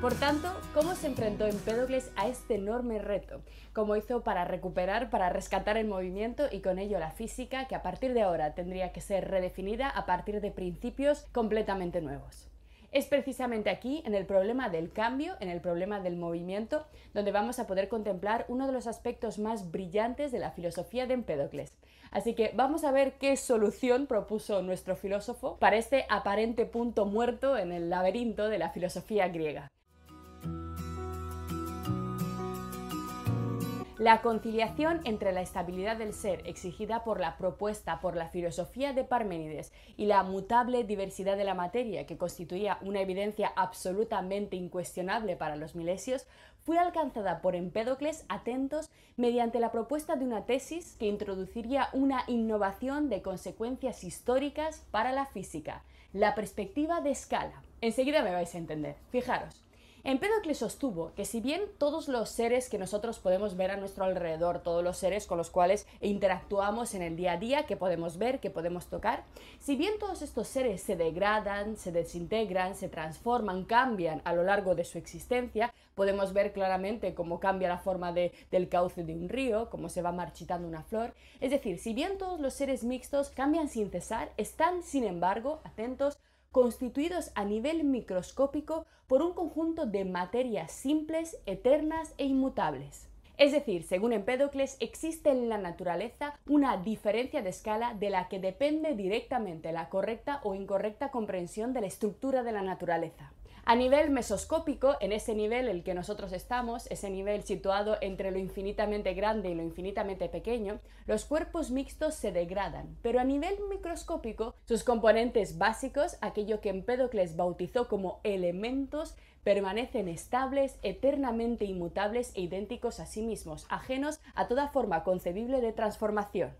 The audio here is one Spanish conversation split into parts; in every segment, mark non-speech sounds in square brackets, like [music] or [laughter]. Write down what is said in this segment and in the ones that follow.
Por tanto, ¿cómo se enfrentó Empédocles a este enorme reto? ¿Cómo hizo para recuperar, para rescatar el movimiento y con ello la física que a partir de ahora tendría que ser redefinida a partir de principios completamente nuevos? Es precisamente aquí, en el problema del cambio, en el problema del movimiento, donde vamos a poder contemplar uno de los aspectos más brillantes de la filosofía de Empédocles. Así que vamos a ver qué solución propuso nuestro filósofo para este aparente punto muerto en el laberinto de la filosofía griega. La conciliación entre la estabilidad del ser exigida por la propuesta por la filosofía de Parménides y la mutable diversidad de la materia que constituía una evidencia absolutamente incuestionable para los milesios fue alcanzada por Empédocles atentos mediante la propuesta de una tesis que introduciría una innovación de consecuencias históricas para la física, la perspectiva de escala. Enseguida me vais a entender. Fijaros. Empédocles sostuvo que si bien todos los seres que nosotros podemos ver a nuestro alrededor, todos los seres con los cuales interactuamos en el día a día, que podemos ver, que podemos tocar, si bien todos estos seres se degradan, se desintegran, se transforman, cambian a lo largo de su existencia, podemos ver claramente cómo cambia la forma del cauce de un río, cómo se va marchitando una flor, es decir, si bien todos los seres mixtos cambian sin cesar, están, sin embargo, atentos, constituidos a nivel microscópico por un conjunto de materias simples, eternas e inmutables. Es decir, según Empédocles, existe en la naturaleza una diferencia de escala de la que depende directamente la correcta o incorrecta comprensión de la estructura de la naturaleza. A nivel mesoscópico, en ese nivel en el que nosotros estamos, ese nivel situado entre lo infinitamente grande y lo infinitamente pequeño, los cuerpos mixtos se degradan, pero a nivel microscópico, sus componentes básicos, aquello que Empédocles bautizó como elementos, permanecen estables, eternamente inmutables e idénticos a sí mismos, ajenos a toda forma concebible de transformación.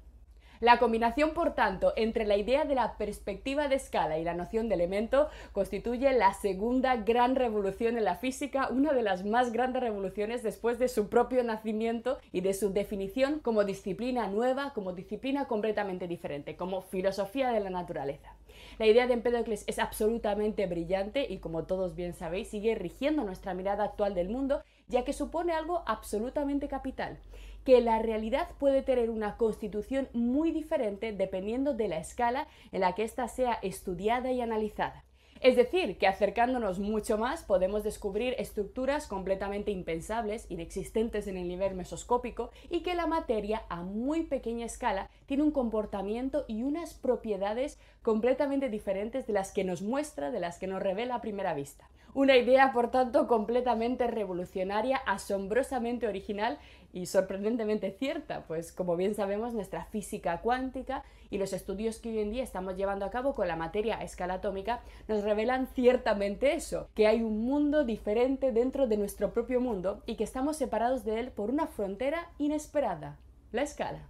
La combinación, por tanto, entre la idea de la perspectiva de escala y la noción de elemento constituye la segunda gran revolución en la física, una de las más grandes revoluciones después de su propio nacimiento y de su definición como disciplina nueva, como disciplina completamente diferente, como filosofía de la naturaleza. La idea de Empédocles es absolutamente brillante y, como todos bien sabéis, sigue rigiendo nuestra mirada actual del mundo, ya que supone algo absolutamente capital que la realidad puede tener una constitución muy diferente dependiendo de la escala en la que ésta sea estudiada y analizada. Es decir, que acercándonos mucho más podemos descubrir estructuras completamente impensables, inexistentes en el nivel mesoscópico, y que la materia a muy pequeña escala tiene un comportamiento y unas propiedades completamente diferentes de las que nos muestra, de las que nos revela a primera vista. Una idea, por tanto, completamente revolucionaria, asombrosamente original y sorprendentemente cierta, pues como bien sabemos, nuestra física cuántica y los estudios que hoy en día estamos llevando a cabo con la materia a escala atómica nos revelan ciertamente eso, que hay un mundo diferente dentro de nuestro propio mundo y que estamos separados de él por una frontera inesperada, la escala.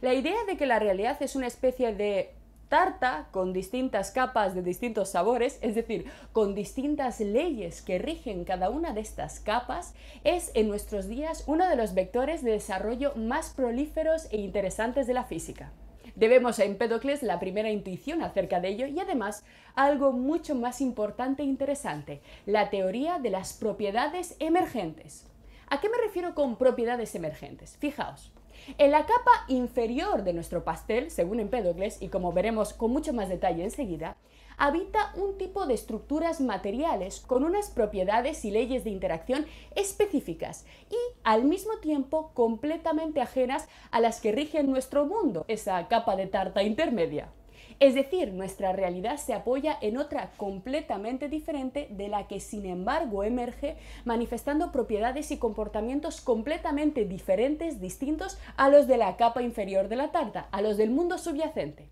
La idea de que la realidad es una especie de tarta con distintas capas de distintos sabores, es decir, con distintas leyes que rigen cada una de estas capas, es en nuestros días uno de los vectores de desarrollo más prolíferos e interesantes de la física. Debemos a Empédocles la primera intuición acerca de ello y además algo mucho más importante e interesante, la teoría de las propiedades emergentes. ¿A qué me refiero con propiedades emergentes? Fijaos, en la capa inferior de nuestro pastel, según Empédocles, y como veremos con mucho más detalle enseguida, habita un tipo de estructuras materiales con unas propiedades y leyes de interacción específicas y al mismo tiempo completamente ajenas a las que rigen nuestro mundo, esa capa de tarta intermedia. Es decir, nuestra realidad se apoya en otra completamente diferente de la que sin embargo emerge manifestando propiedades y comportamientos completamente diferentes, distintos a los de la capa inferior de la tarta, a los del mundo subyacente.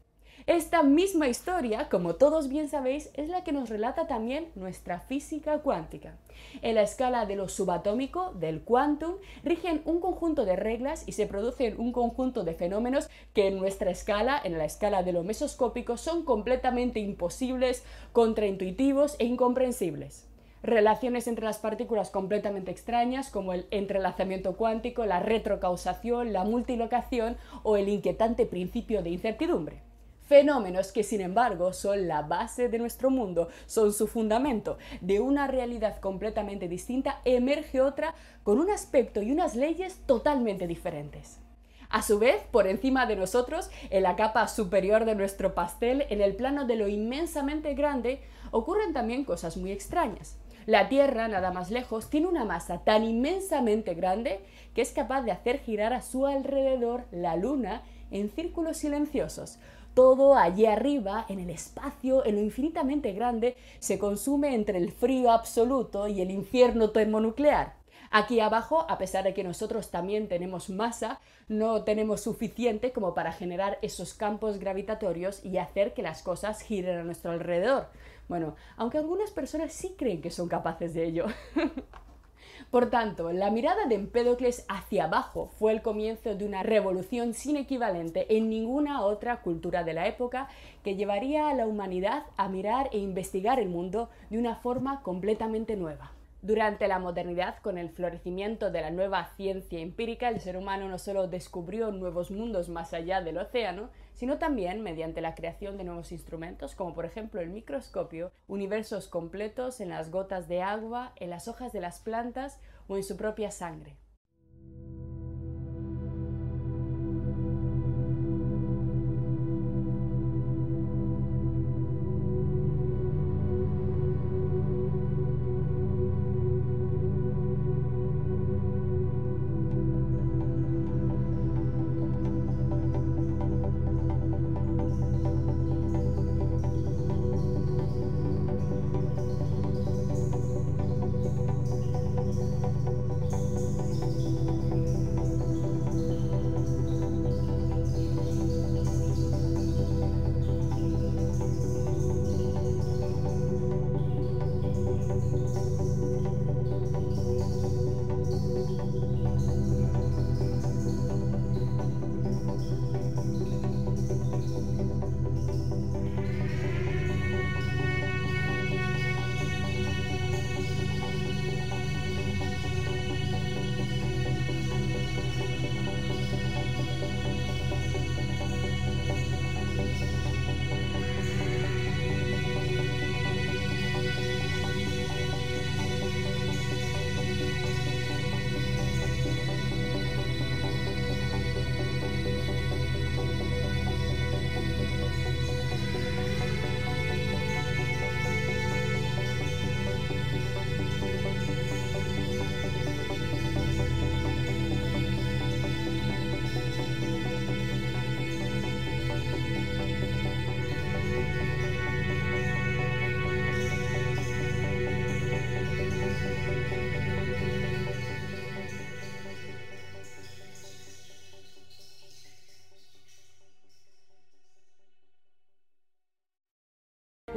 Esta misma historia, como todos bien sabéis, es la que nos relata también nuestra física cuántica. En la escala de lo subatómico, del quantum, rigen un conjunto de reglas y se producen un conjunto de fenómenos que en nuestra escala, en la escala de lo mesoscópico, son completamente imposibles, contraintuitivos e incomprensibles relaciones entre las partículas completamente extrañas como el entrelazamiento cuántico, la retrocausación, la multilocación o el inquietante principio de incertidumbre Fenómenos que sin embargo son la base de nuestro mundo, son su fundamento. De una realidad completamente distinta emerge otra con un aspecto y unas leyes totalmente diferentes. A su vez, por encima de nosotros, en la capa superior de nuestro pastel, en el plano de lo inmensamente grande, ocurren también cosas muy extrañas. La Tierra, nada más lejos, tiene una masa tan inmensamente grande que es capaz de hacer girar a su alrededor la Luna en círculos silenciosos. Todo allí arriba, en el espacio, en lo infinitamente grande, se consume entre el frío absoluto y el infierno termonuclear. Aquí abajo, a pesar de que nosotros también tenemos masa, no tenemos suficiente como para generar esos campos gravitatorios y hacer que las cosas giren a nuestro alrededor. Bueno, aunque algunas personas sí creen que son capaces de ello. [laughs] Por tanto, la mirada de Empédocles hacia abajo fue el comienzo de una revolución sin equivalente en ninguna otra cultura de la época que llevaría a la humanidad a mirar e investigar el mundo de una forma completamente nueva. Durante la modernidad, con el florecimiento de la nueva ciencia empírica, el ser humano no solo descubrió nuevos mundos más allá del océano, sino también, mediante la creación de nuevos instrumentos, como por ejemplo el microscopio, universos completos en las gotas de agua, en las hojas de las plantas o en su propia sangre.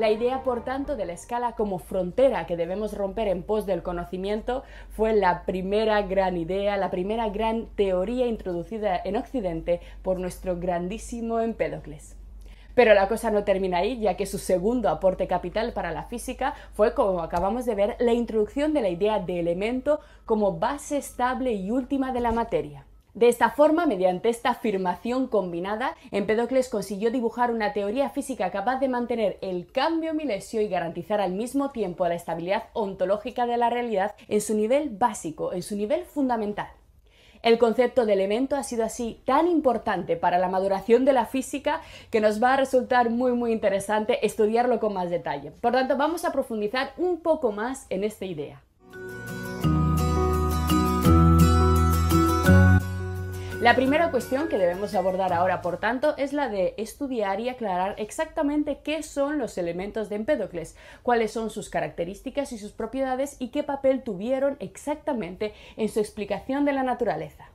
La idea, por tanto, de la escala como frontera que debemos romper en pos del conocimiento fue la primera gran idea, la primera gran teoría introducida en Occidente por nuestro grandísimo Empédocles. Pero la cosa no termina ahí, ya que su segundo aporte capital para la física fue, como acabamos de ver, la introducción de la idea de elemento como base estable y última de la materia. De esta forma, mediante esta afirmación combinada, Empédocles consiguió dibujar una teoría física capaz de mantener el cambio milesio y garantizar al mismo tiempo la estabilidad ontológica de la realidad en su nivel básico, en su nivel fundamental. El concepto de elemento ha sido así tan importante para la maduración de la física que nos va a resultar muy muy interesante estudiarlo con más detalle. Por tanto, vamos a profundizar un poco más en esta idea. La primera cuestión que debemos abordar ahora, por tanto, es la de estudiar y aclarar exactamente qué son los elementos de Empédocles, cuáles son sus características y sus propiedades y qué papel tuvieron exactamente en su explicación de la naturaleza.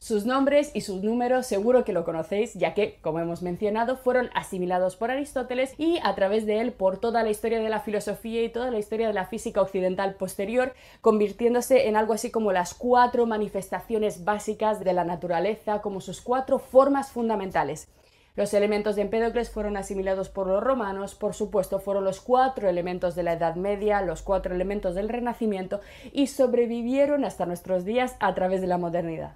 Sus nombres y sus números seguro que lo conocéis, ya que, como hemos mencionado, fueron asimilados por Aristóteles y a través de él por toda la historia de la filosofía y toda la historia de la física occidental posterior, convirtiéndose en algo así como las cuatro manifestaciones básicas de la naturaleza, como sus cuatro formas fundamentales. Los elementos de Empédocles fueron asimilados por los romanos, por supuesto fueron los cuatro elementos de la Edad Media, los cuatro elementos del Renacimiento y sobrevivieron hasta nuestros días a través de la modernidad.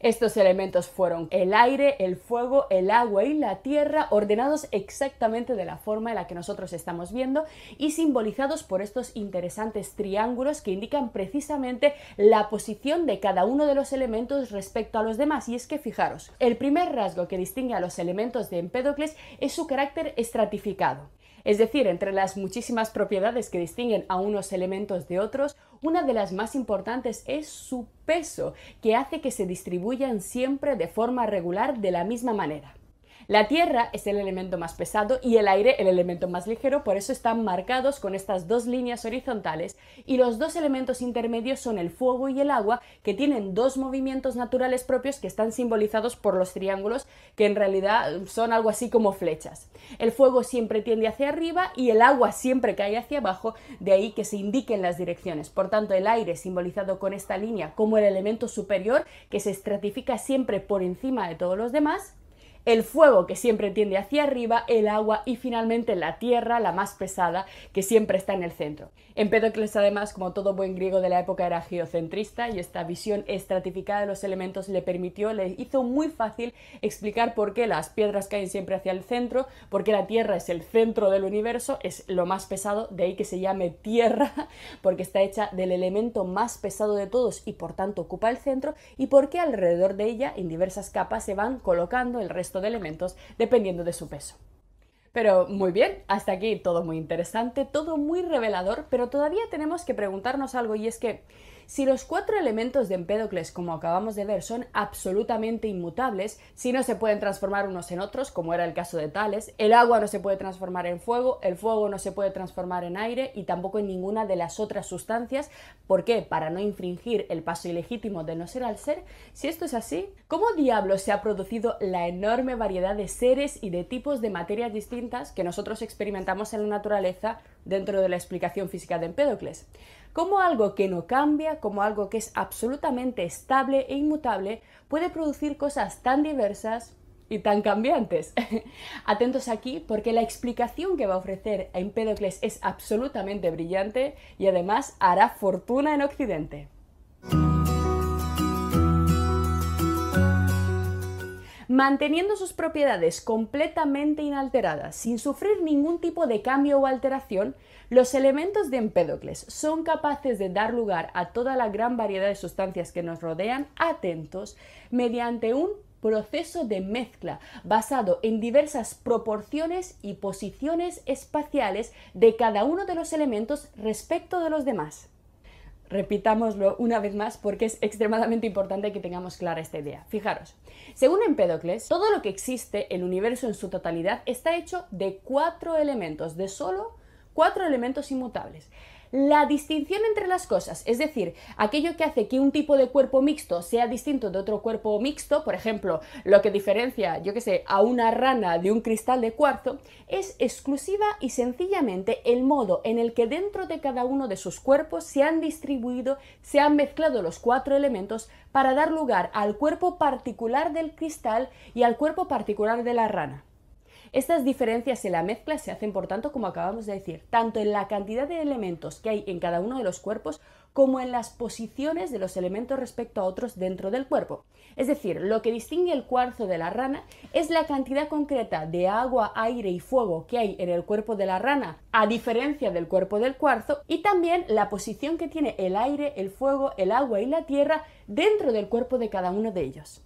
Estos elementos fueron el aire, el fuego, el agua y la tierra, ordenados exactamente de la forma en la que nosotros estamos viendo y simbolizados por estos interesantes triángulos que indican precisamente la posición de cada uno de los elementos respecto a los demás. Y es que fijaros, el primer rasgo que distingue a los elementos de Empédocles es su carácter estratificado. Es decir, entre las muchísimas propiedades que distinguen a unos elementos de otros, una de las más importantes es su peso, que hace que se distribuyan siempre de forma regular de la misma manera. La tierra es el elemento más pesado y el aire el elemento más ligero, por eso están marcados con estas dos líneas horizontales y los dos elementos intermedios son el fuego y el agua, que tienen dos movimientos naturales propios que están simbolizados por los triángulos, que en realidad son algo así como flechas. El fuego siempre tiende hacia arriba y el agua siempre cae hacia abajo, de ahí que se indiquen las direcciones. Por tanto, el aire simbolizado con esta línea como el elemento superior que se estratifica siempre por encima de todos los demás, el fuego que siempre tiende hacia arriba, el agua y finalmente la tierra, la más pesada, que siempre está en el centro. Empédocles además, como todo buen griego de la época, era geocentrista y esta visión estratificada de los elementos le permitió, le hizo muy fácil explicar por qué las piedras caen siempre hacia el centro, por qué la tierra es el centro del universo, es lo más pesado, de ahí que se llame tierra, [laughs] porque está hecha del elemento más pesado de todos y por tanto ocupa el centro, y por qué alrededor de ella, en diversas capas, se van colocando el resto de elementos dependiendo de su peso. Pero muy bien, hasta aquí todo muy interesante, todo muy revelador, pero todavía tenemos que preguntarnos algo y es que si los cuatro elementos de Empédocles, como acabamos de ver, son absolutamente inmutables, si no se pueden transformar unos en otros, como era el caso de Tales, el agua no se puede transformar en fuego, el fuego no se puede transformar en aire y tampoco en ninguna de las otras sustancias, ¿por qué? Para no infringir el paso ilegítimo de no ser al ser. Si esto es así, ¿cómo diablos se ha producido la enorme variedad de seres y de tipos de materias distintas que nosotros experimentamos en la naturaleza dentro de la explicación física de Empédocles? como algo que no cambia, como algo que es absolutamente estable e inmutable, puede producir cosas tan diversas y tan cambiantes. [laughs] Atentos aquí porque la explicación que va a ofrecer Empédocles es absolutamente brillante y además hará fortuna en Occidente. Manteniendo sus propiedades completamente inalteradas, sin sufrir ningún tipo de cambio o alteración, los elementos de Empédocles son capaces de dar lugar a toda la gran variedad de sustancias que nos rodean atentos mediante un proceso de mezcla basado en diversas proporciones y posiciones espaciales de cada uno de los elementos respecto de los demás. Repitámoslo una vez más porque es extremadamente importante que tengamos clara esta idea. Fijaros, según Empédocles, todo lo que existe, el universo en su totalidad, está hecho de cuatro elementos, de solo cuatro elementos inmutables la distinción entre las cosas, es decir, aquello que hace que un tipo de cuerpo mixto sea distinto de otro cuerpo mixto, por ejemplo, lo que diferencia, yo que sé, a una rana de un cristal de cuarzo, es exclusiva y sencillamente el modo en el que dentro de cada uno de sus cuerpos se han distribuido, se han mezclado los cuatro elementos para dar lugar al cuerpo particular del cristal y al cuerpo particular de la rana. Estas diferencias en la mezcla se hacen, por tanto, como acabamos de decir, tanto en la cantidad de elementos que hay en cada uno de los cuerpos como en las posiciones de los elementos respecto a otros dentro del cuerpo. Es decir, lo que distingue el cuarzo de la rana es la cantidad concreta de agua, aire y fuego que hay en el cuerpo de la rana, a diferencia del cuerpo del cuarzo, y también la posición que tiene el aire, el fuego, el agua y la tierra dentro del cuerpo de cada uno de ellos.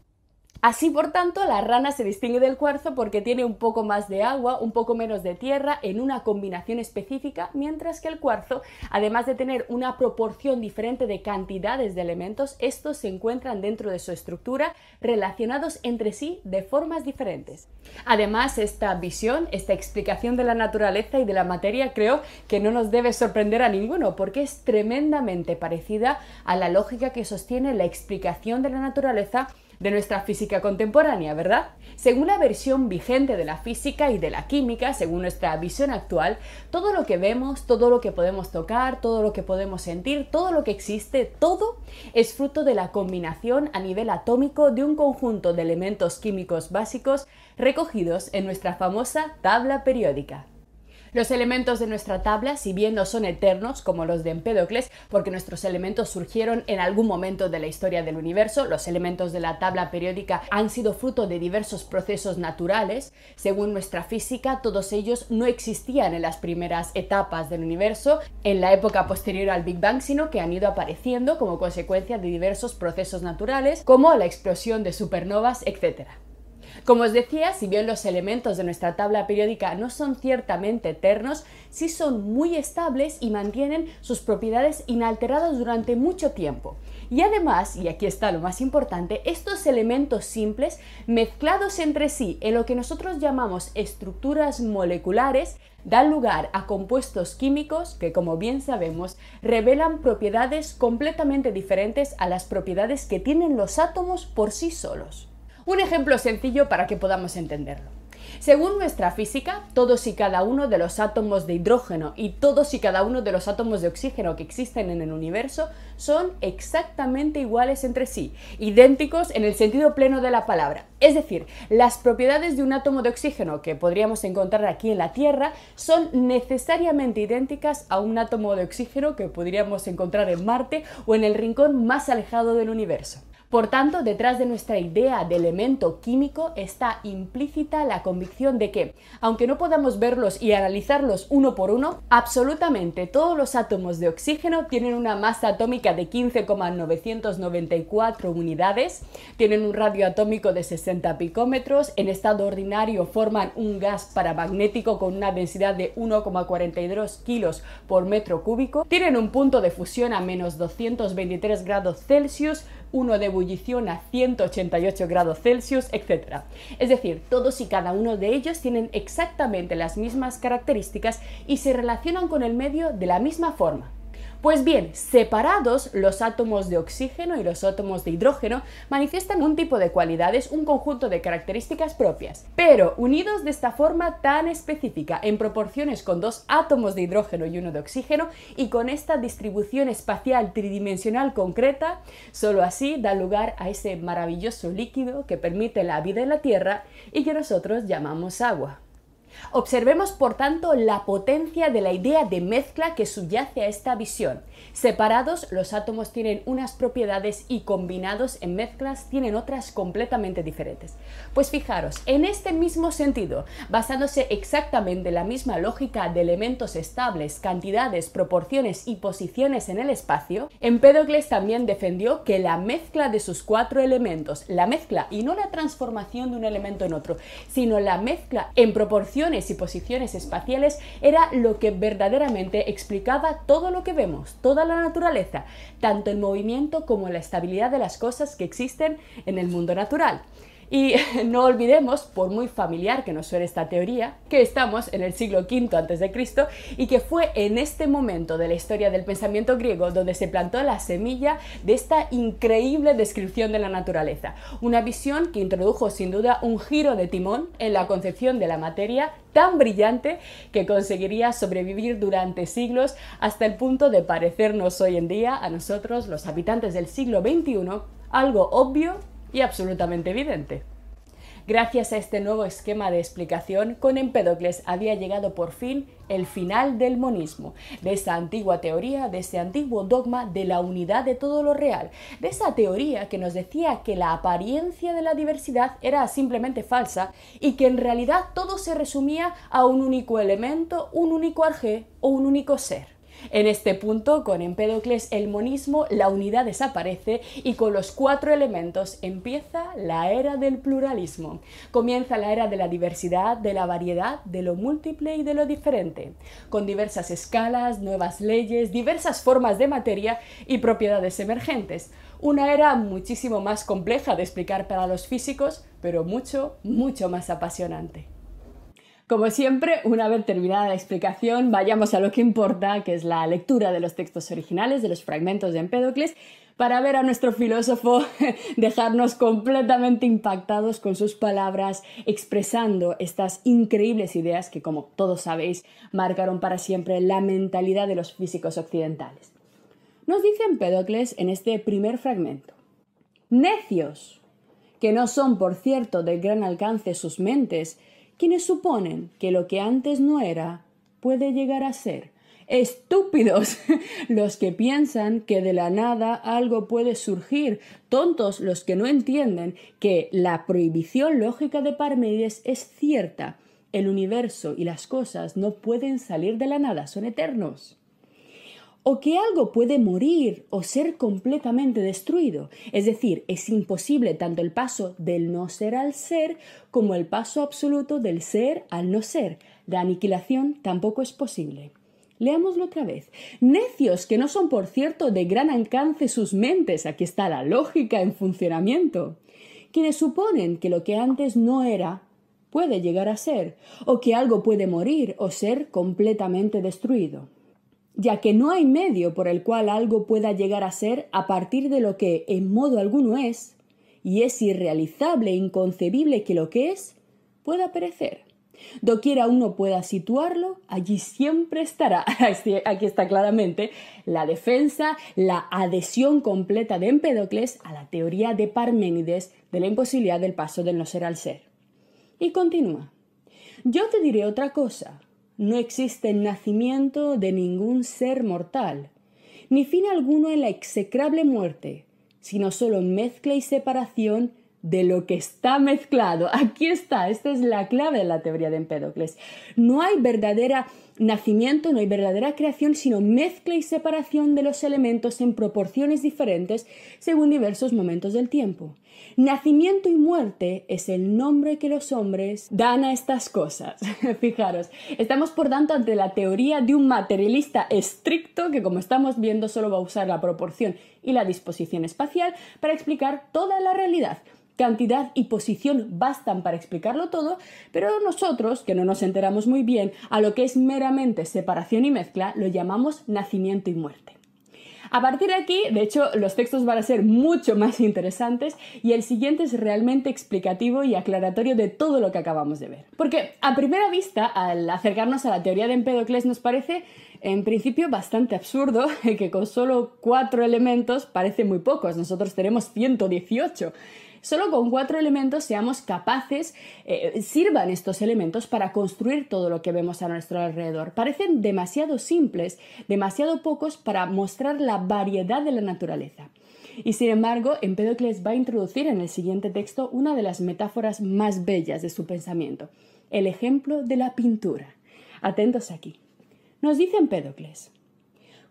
Así, por tanto, la rana se distingue del cuarzo porque tiene un poco más de agua, un poco menos de tierra en una combinación específica, mientras que el cuarzo, además de tener una proporción diferente de cantidades de elementos, estos se encuentran dentro de su estructura relacionados entre sí de formas diferentes. Además, esta visión, esta explicación de la naturaleza y de la materia creo que no nos debe sorprender a ninguno porque es tremendamente parecida a la lógica que sostiene la explicación de la naturaleza de nuestra física contemporánea, ¿verdad? Según la versión vigente de la física y de la química, según nuestra visión actual, todo lo que vemos, todo lo que podemos tocar, todo lo que podemos sentir, todo lo que existe, todo es fruto de la combinación a nivel atómico de un conjunto de elementos químicos básicos recogidos en nuestra famosa tabla periódica. Los elementos de nuestra tabla, si bien no son eternos como los de Empédocles, porque nuestros elementos surgieron en algún momento de la historia del universo, los elementos de la tabla periódica han sido fruto de diversos procesos naturales. Según nuestra física, todos ellos no existían en las primeras etapas del universo, en la época posterior al Big Bang, sino que han ido apareciendo como consecuencia de diversos procesos naturales, como la explosión de supernovas, etc. Como os decía, si bien los elementos de nuestra tabla periódica no son ciertamente eternos, sí son muy estables y mantienen sus propiedades inalteradas durante mucho tiempo. Y además, y aquí está lo más importante, estos elementos simples mezclados entre sí en lo que nosotros llamamos estructuras moleculares dan lugar a compuestos químicos que, como bien sabemos, revelan propiedades completamente diferentes a las propiedades que tienen los átomos por sí solos. Un ejemplo sencillo para que podamos entenderlo. Según nuestra física, todos y cada uno de los átomos de hidrógeno y todos y cada uno de los átomos de oxígeno que existen en el universo son exactamente iguales entre sí, idénticos en el sentido pleno de la palabra. Es decir, las propiedades de un átomo de oxígeno que podríamos encontrar aquí en la Tierra son necesariamente idénticas a un átomo de oxígeno que podríamos encontrar en Marte o en el rincón más alejado del universo. Por tanto, detrás de nuestra idea de elemento químico está implícita la convicción de que, aunque no podamos verlos y analizarlos uno por uno, absolutamente todos los átomos de oxígeno tienen una masa atómica de 15,994 unidades, tienen un radio atómico de 60 picómetros, en estado ordinario forman un gas paramagnético con una densidad de 1,42 kilos por metro cúbico, tienen un punto de fusión a menos 223 grados Celsius, uno de ebullición a 188 grados Celsius, etc. Es decir, todos y cada uno de ellos tienen exactamente las mismas características y se relacionan con el medio de la misma forma. Pues bien, separados, los átomos de oxígeno y los átomos de hidrógeno manifiestan un tipo de cualidades, un conjunto de características propias, pero unidos de esta forma tan específica, en proporciones con dos átomos de hidrógeno y uno de oxígeno, y con esta distribución espacial tridimensional concreta, solo así da lugar a ese maravilloso líquido que permite la vida en la Tierra y que nosotros llamamos agua. Observemos, por tanto, la potencia de la idea de mezcla que subyace a esta visión. Separados, los átomos tienen unas propiedades y combinados en mezclas tienen otras completamente diferentes. Pues fijaros, en este mismo sentido, basándose exactamente en la misma lógica de elementos estables, cantidades, proporciones y posiciones en el espacio, Empédocles también defendió que la mezcla de sus cuatro elementos, la mezcla y no la transformación de un elemento en otro, sino la mezcla en y posiciones espaciales era lo que verdaderamente explicaba todo lo que vemos, toda la naturaleza, tanto el movimiento como la estabilidad de las cosas que existen en el mundo natural. Y [laughs] no olvidemos, por muy familiar que nos suene esta teoría, que estamos en el siglo V a.C. y que fue en este momento de la historia del pensamiento griego donde se plantó la semilla de esta increíble descripción de la naturaleza. Una visión que introdujo sin duda un giro de timón en la concepción de la materia tan brillante que conseguiría sobrevivir durante siglos hasta el punto de parecernos hoy en día a nosotros, los habitantes del siglo XXI, algo obvio y absolutamente evidente. Gracias a este nuevo esquema de explicación, con Empédocles había llegado por fin el final del monismo, de esa antigua teoría, de ese antiguo dogma de la unidad de todo lo real, de esa teoría que nos decía que la apariencia de la diversidad era simplemente falsa y que en realidad todo se resumía a un único elemento, un único arjé o un único ser. En este punto, con Empédocles, el monismo, la unidad desaparece y con los cuatro elementos empieza la era del pluralismo. Comienza la era de la diversidad, de la variedad, de lo múltiple y de lo diferente, con diversas escalas, nuevas leyes, diversas formas de materia y propiedades emergentes. Una era muchísimo más compleja de explicar para los físicos, pero mucho, mucho más apasionante. Como siempre, una vez terminada la explicación, vayamos a lo que importa, que es la lectura de los textos originales, de los fragmentos de Empédocles, para ver a nuestro filósofo [laughs] dejarnos completamente impactados con sus palabras, expresando estas increíbles ideas que, como todos sabéis, marcaron para siempre la mentalidad de los físicos occidentales. Nos dice Empédocles en este primer fragmento, necios, que no son, por cierto, del gran alcance sus mentes, quienes suponen que lo que antes no era, puede llegar a ser? Estúpidos [laughs] los que piensan que de la nada algo puede surgir, tontos los que no entienden que la prohibición lógica de Parménides es cierta. El universo y las cosas no pueden salir de la nada, son eternos o que algo puede morir o ser completamente destruido. Es decir, es imposible tanto el paso del no ser al ser como el paso absoluto del ser al no ser. La aniquilación tampoco es posible. Leámoslo otra vez. Necios que no son, por cierto, de gran alcance sus mentes. Aquí está la lógica en funcionamiento. Quienes suponen que lo que antes no era puede llegar a ser, o que algo puede morir o ser completamente destruido ya que no hay medio por el cual algo pueda llegar a ser a partir de lo que en modo alguno es, y es irrealizable e inconcebible que lo que es pueda perecer. Doquiera uno pueda situarlo, allí siempre estará. [laughs] Aquí está claramente la defensa, la adhesión completa de Empédocles a la teoría de Parménides de la imposibilidad del paso del no ser al ser. Y continúa. Yo te diré otra cosa no existe nacimiento de ningún ser mortal, ni fin alguno en la execrable muerte, sino solo mezcla y separación de lo que está mezclado. [laughs] Aquí está, esta es la clave de la teoría de Empédocles. No hay verdadera nacimiento, no hay verdadera creación, sino mezcla y separación de los elementos en proporciones diferentes según diversos momentos del tiempo. Nacimiento y muerte es el nombre que los hombres dan a estas cosas. [laughs] Fijaros, estamos por tanto ante la teoría de un materialista estricto que como estamos viendo solo va a usar la proporción y la disposición espacial para explicar toda la realidad cantidad y posición bastan para explicarlo todo, pero nosotros, que no nos enteramos muy bien, a lo que es meramente separación y mezcla, lo llamamos nacimiento y muerte. A partir de aquí, de hecho, los textos van a ser mucho más interesantes y el siguiente es realmente explicativo y aclaratorio de todo lo que acabamos de ver. Porque a primera vista, al acercarnos a la teoría de Empédocles, nos parece en principio bastante absurdo [laughs] que con solo cuatro elementos parece muy pocos. Nosotros tenemos 118 solo con cuatro elementos seamos capaces, eh, sirvan estos elementos para construir todo lo que vemos a nuestro alrededor. Parecen demasiado simples, demasiado pocos para mostrar la variedad de la naturaleza. Y sin embargo, Empédocles va a introducir en el siguiente texto una de las metáforas más bellas de su pensamiento, el ejemplo de la pintura. Atentos aquí. Nos dice Empédocles,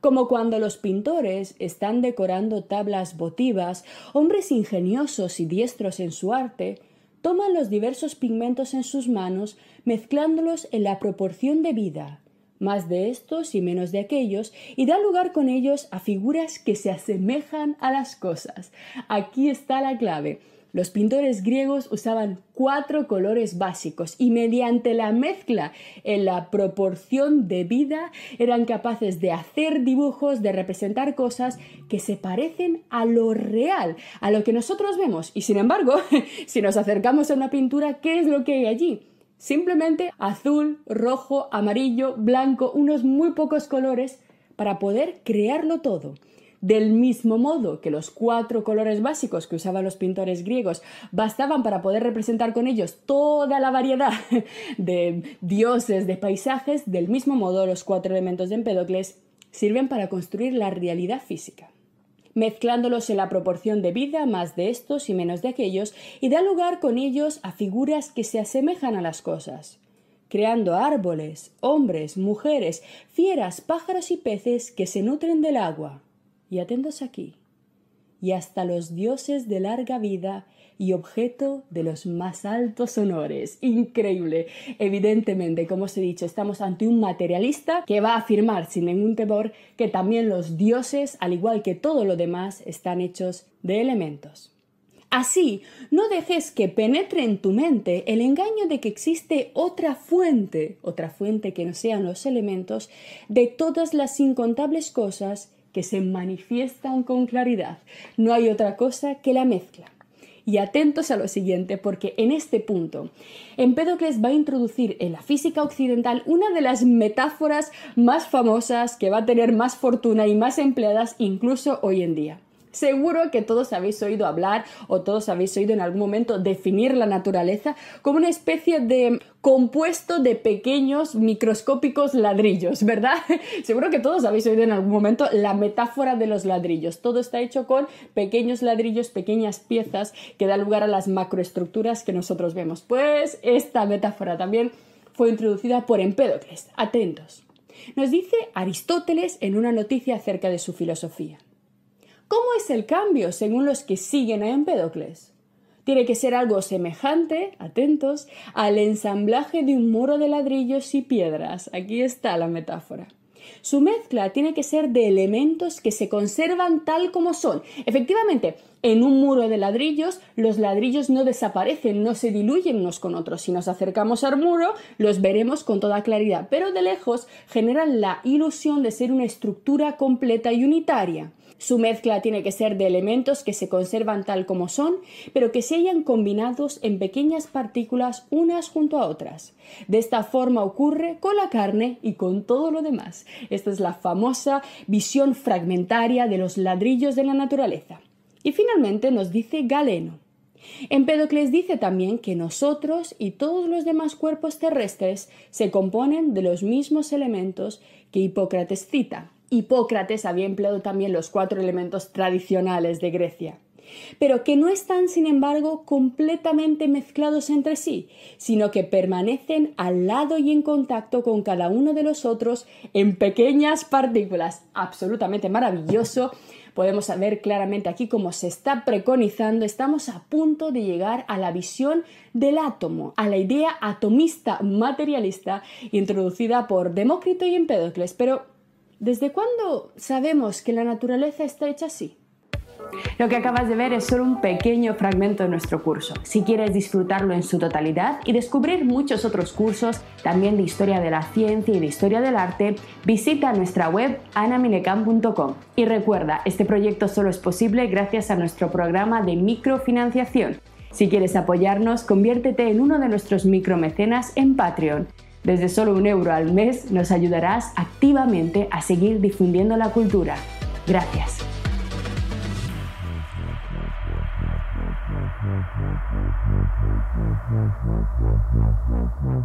como cuando los pintores están decorando tablas votivas, hombres ingeniosos y diestros en su arte, toman los diversos pigmentos en sus manos, mezclándolos en la proporción de vida, más de estos y menos de aquellos, y da lugar con ellos a figuras que se asemejan a las cosas. Aquí está la clave. Los pintores griegos usaban cuatro colores básicos y mediante la mezcla en la proporción de vida eran capaces de hacer dibujos, de representar cosas que se parecen a lo real, a lo que nosotros vemos. Y sin embargo, [laughs] si nos acercamos a una pintura, ¿qué es lo que hay allí? Simplemente azul, rojo, amarillo, blanco, unos muy pocos colores para poder crearlo todo. Del mismo modo que los cuatro colores básicos que usaban los pintores griegos bastaban para poder representar con ellos toda la variedad [laughs] de dioses, de paisajes, del mismo modo los cuatro elementos de Empédocles sirven para construir la realidad física mezclándolos en la proporción de vida más de estos y menos de aquellos, y da lugar con ellos a figuras que se asemejan a las cosas, creando árboles, hombres, mujeres, fieras, pájaros y peces que se nutren del agua, y atentos aquí, y hasta los dioses de larga vida y objeto de los más altos honores. Increíble. Evidentemente, como os he dicho, estamos ante un materialista que va a afirmar sin ningún temor que también los dioses, al igual que todo lo demás, están hechos de elementos. Así, no dejes que penetre en tu mente el engaño de que existe otra fuente, otra fuente que no sean los elementos, de todas las incontables cosas que se manifiestan con claridad. No hay otra cosa que la mezcla. Y atentos a lo siguiente, porque en este punto Empédocles va a introducir en la física occidental una de las metáforas más famosas que va a tener más fortuna y más empleadas incluso hoy en día. Seguro que todos habéis oído hablar o todos habéis oído en algún momento definir la naturaleza como una especie de compuesto de pequeños microscópicos ladrillos, ¿verdad? [laughs] Seguro que todos habéis oído en algún momento la metáfora de los ladrillos. Todo está hecho con pequeños ladrillos, pequeñas piezas que dan lugar a las macroestructuras que nosotros vemos. Pues esta metáfora también fue introducida por Empédocles. Atentos. Nos dice Aristóteles en una noticia acerca de su filosofía. ¿Cómo es el cambio según los que siguen a Empédocles? Tiene que ser algo semejante, atentos, al ensamblaje de un muro de ladrillos y piedras. Aquí está la metáfora. Su mezcla tiene que ser de elementos que se conservan tal como son. Efectivamente, en un muro de ladrillos, los ladrillos no desaparecen, no se diluyen unos con otros. Si nos acercamos al muro, los veremos con toda claridad, pero de lejos generan la ilusión de ser una estructura completa y unitaria. Su mezcla tiene que ser de elementos que se conservan tal como son, pero que se hayan combinados en pequeñas partículas unas junto a otras. De esta forma ocurre con la carne y con todo lo demás. Esta es la famosa visión fragmentaria de los ladrillos de la naturaleza. Y finalmente nos dice Galeno. Empédocles dice también que nosotros y todos los demás cuerpos terrestres se componen de los mismos elementos que Hipócrates cita. Hipócrates había empleado también los cuatro elementos tradicionales de Grecia, pero que no están, sin embargo, completamente mezclados entre sí, sino que permanecen al lado y en contacto con cada uno de los otros en pequeñas partículas. Absolutamente maravilloso. Podemos ver claramente aquí cómo se está preconizando, estamos a punto de llegar a la visión del átomo, a la idea atomista materialista introducida por Demócrito y Empédocles, pero ¿Desde cuándo sabemos que la naturaleza está hecha así? Lo que acabas de ver es solo un pequeño fragmento de nuestro curso. Si quieres disfrutarlo en su totalidad y descubrir muchos otros cursos, también de historia de la ciencia y de historia del arte, visita nuestra web anaminecan.com. Y recuerda, este proyecto solo es posible gracias a nuestro programa de microfinanciación. Si quieres apoyarnos, conviértete en uno de nuestros micromecenas en Patreon. Desde solo un euro al mes nos ayudarás activamente a seguir difundiendo la cultura. Gracias.